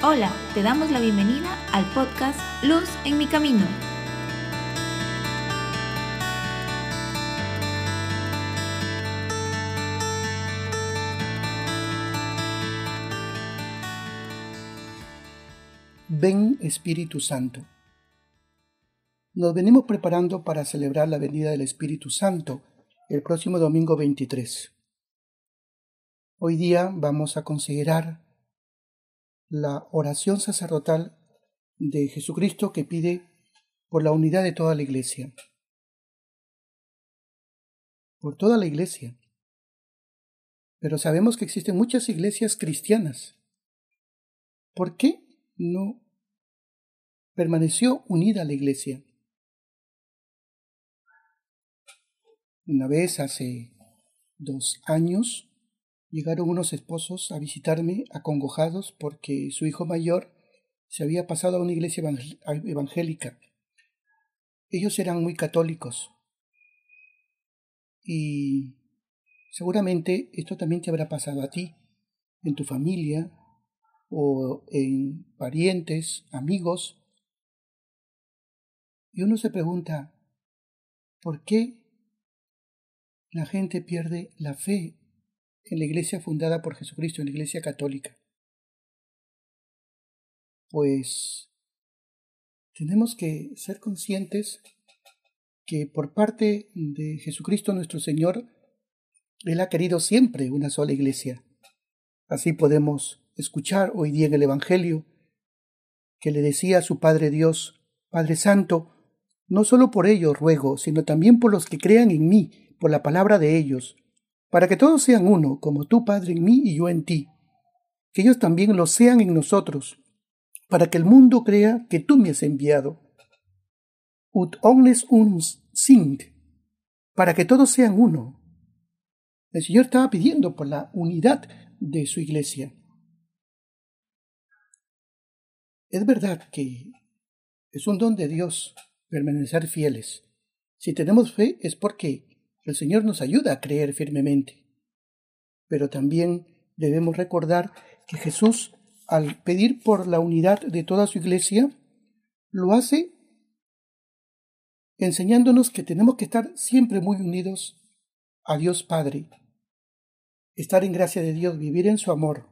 Hola, te damos la bienvenida al podcast Luz en mi camino. Ven Espíritu Santo. Nos venimos preparando para celebrar la venida del Espíritu Santo el próximo domingo 23. Hoy día vamos a considerar la oración sacerdotal de Jesucristo que pide por la unidad de toda la iglesia. Por toda la iglesia. Pero sabemos que existen muchas iglesias cristianas. ¿Por qué no permaneció unida la iglesia? Una vez hace dos años Llegaron unos esposos a visitarme acongojados porque su hijo mayor se había pasado a una iglesia evangélica. Ellos eran muy católicos. Y seguramente esto también te habrá pasado a ti, en tu familia o en parientes, amigos. Y uno se pregunta, ¿por qué la gente pierde la fe en la iglesia fundada por Jesucristo, en la iglesia católica? Pues tenemos que ser conscientes que por parte de Jesucristo nuestro Señor, Él ha querido siempre una sola iglesia. Así podemos escuchar hoy día en el Evangelio que le decía a su Padre Dios, Padre Santo, no solo por ellos ruego, sino también por los que crean en mí, por la palabra de ellos, para que todos sean uno, como tú, Padre, en mí y yo en ti, que ellos también lo sean en nosotros, para que el mundo crea que tú me has enviado. Ut omnes unus sint, para que todos sean uno. El Señor estaba pidiendo por la unidad de su iglesia. Es verdad que es un don de Dios permanecer fieles. Si tenemos fe es porque el Señor nos ayuda a creer firmemente. Pero también debemos recordar que Jesús, al pedir por la unidad de toda su iglesia, lo hace enseñándonos que tenemos que estar siempre muy unidos a Dios Padre, estar en gracia de Dios, vivir en su amor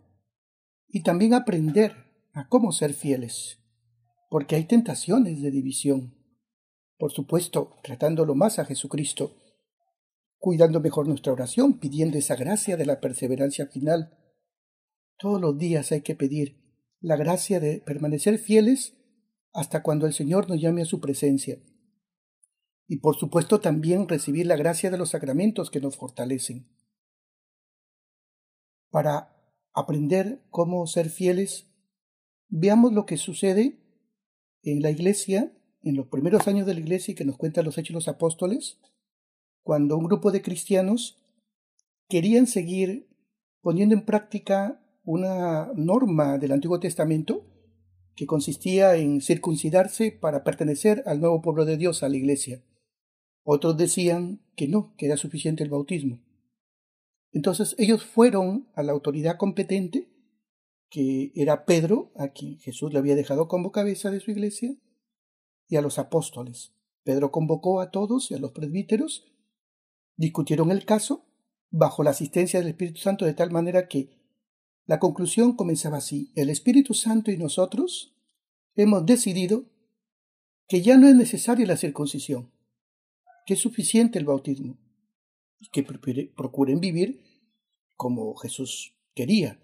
y también aprender a cómo ser fieles, porque hay tentaciones de división. Por supuesto, tratándolo más a Jesucristo, cuidando mejor nuestra oración, pidiendo esa gracia de la perseverancia final. Todos los días hay que pedir la gracia de permanecer fieles hasta cuando el Señor nos llame a su presencia. Y por supuesto también recibir la gracia de los sacramentos que nos fortalecen. Para aprender cómo ser fieles, veamos lo que sucede en la iglesia, en los primeros años de la iglesia y que nos cuentan los hechos de los apóstoles, cuando un grupo de cristianos querían seguir poniendo en práctica una norma del Antiguo Testamento que consistía en circuncidarse para pertenecer al nuevo pueblo de Dios, a la iglesia. Otros decían que no, que era suficiente el bautismo. Entonces ellos fueron a la autoridad competente, que era Pedro, a quien Jesús le había dejado como cabeza de su iglesia, y a los apóstoles. Pedro convocó a todos y a los presbíteros Discutieron el caso bajo la asistencia del Espíritu Santo de tal manera que la conclusión comenzaba así. El Espíritu Santo y nosotros hemos decidido que ya no es necesaria la circuncisión, que es suficiente el bautismo y que procuren vivir como Jesús quería.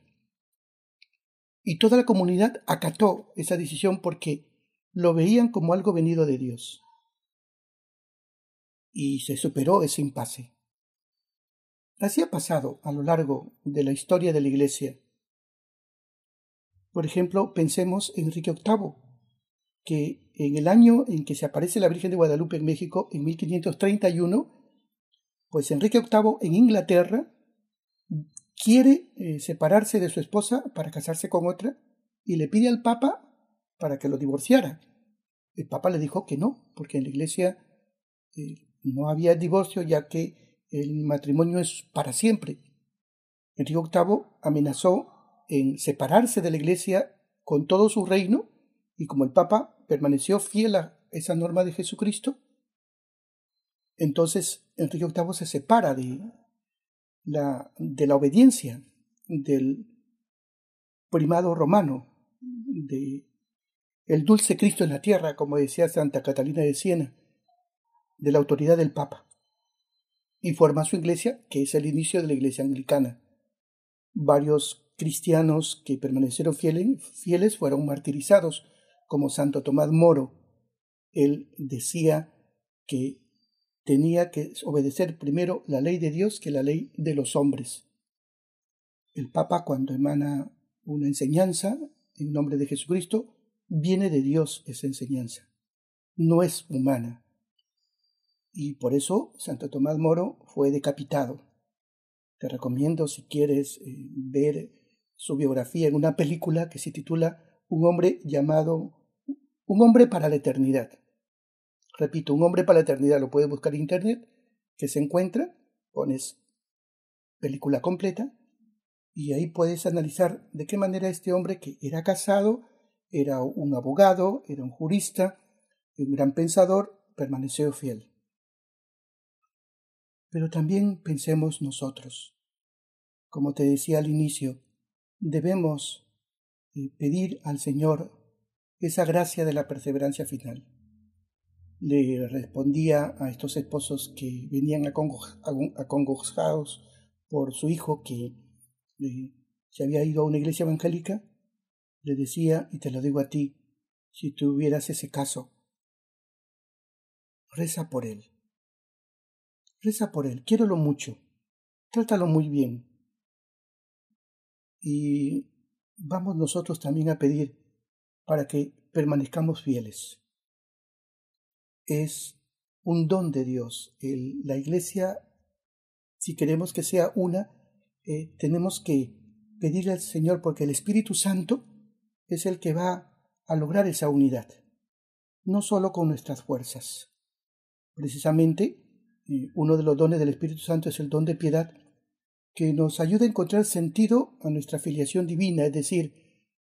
Y toda la comunidad acató esa decisión porque lo veían como algo venido de Dios y se superó ese impasse. Así ha pasado a lo largo de la historia de la Iglesia. Por ejemplo, pensemos en Enrique VIII, que en el año en que se aparece la Virgen de Guadalupe en México, en 1531, pues Enrique VIII en Inglaterra quiere eh, separarse de su esposa para casarse con otra y le pide al Papa para que lo divorciara. El Papa le dijo que no, porque en la Iglesia eh, no había divorcio ya que el matrimonio es para siempre. Enrique VIII amenazó en separarse de la iglesia con todo su reino, y como el Papa permaneció fiel a esa norma de Jesucristo, entonces Enrique VIII se separa de la, de la obediencia del primado romano, de el dulce Cristo en la tierra, como decía Santa Catalina de Siena, de la autoridad del Papa, y forma su iglesia, que es el inicio de la iglesia anglicana. Varios cristianos que permanecieron fieles, fieles fueron martirizados, como Santo Tomás Moro. Él decía que tenía que obedecer primero la ley de Dios que la ley de los hombres. El Papa cuando emana una enseñanza en nombre de Jesucristo, viene de Dios esa enseñanza, no es humana. Y por eso Santo Tomás Moro fue decapitado. Te recomiendo si quieres eh, ver su biografía en una película que se titula Un hombre llamado Un hombre para la eternidad. Repito, Un hombre para la eternidad lo puedes buscar en internet, que se encuentra, pones película completa y ahí puedes analizar de qué manera este hombre que era casado, era un abogado, era un jurista, un gran pensador, permaneció fiel. Pero también pensemos nosotros. Como te decía al inicio, debemos eh, pedir al Señor esa gracia de la perseverancia final. Le respondía a estos esposos que venían acongojados por su hijo que se había ido a una iglesia evangélica, le decía, y te lo digo a ti, si tuvieras ese caso, reza por él. Reza por él, quiérelo mucho, trátalo muy bien. Y vamos nosotros también a pedir para que permanezcamos fieles. Es un don de Dios. la iglesia, si queremos que sea una, eh, tenemos que pedirle al Señor porque el Espíritu Santo es el que va a lograr esa unidad, no solo con nuestras fuerzas. Precisamente, eh, uno de los dones del Espíritu Santo es el don de piedad, que nos ayuda a encontrar sentido a nuestra filiación divina, es decir,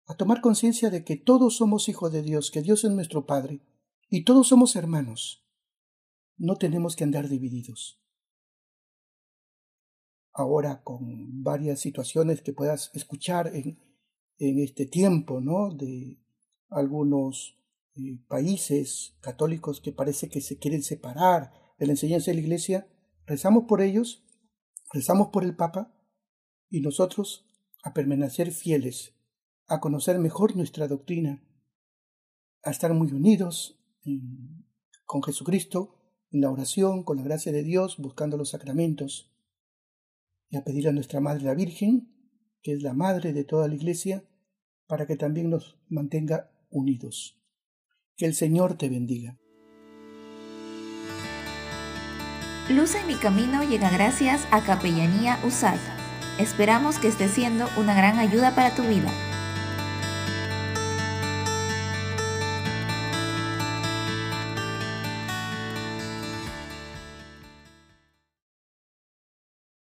a tomar conciencia de que todos somos hijos de Dios, que Dios es nuestro Padre, y todos somos hermanos. No tenemos que andar divididos ahora con varias situaciones que puedas escuchar en, en este tiempo, ¿no? De algunos eh, países católicos que parece que se quieren separar de la enseñanza de la Iglesia, rezamos por ellos, rezamos por el Papa y nosotros a permanecer fieles, a conocer mejor nuestra doctrina, a estar muy unidos con Jesucristo en la oración, con la gracia de Dios, buscando los sacramentos y a pedir a nuestra Madre la Virgen, que es la Madre de toda la Iglesia, para que también nos mantenga unidos. Que el Señor te bendiga. Luz en mi camino llega gracias a Capellanía USAID. Esperamos que esté siendo una gran ayuda para tu vida.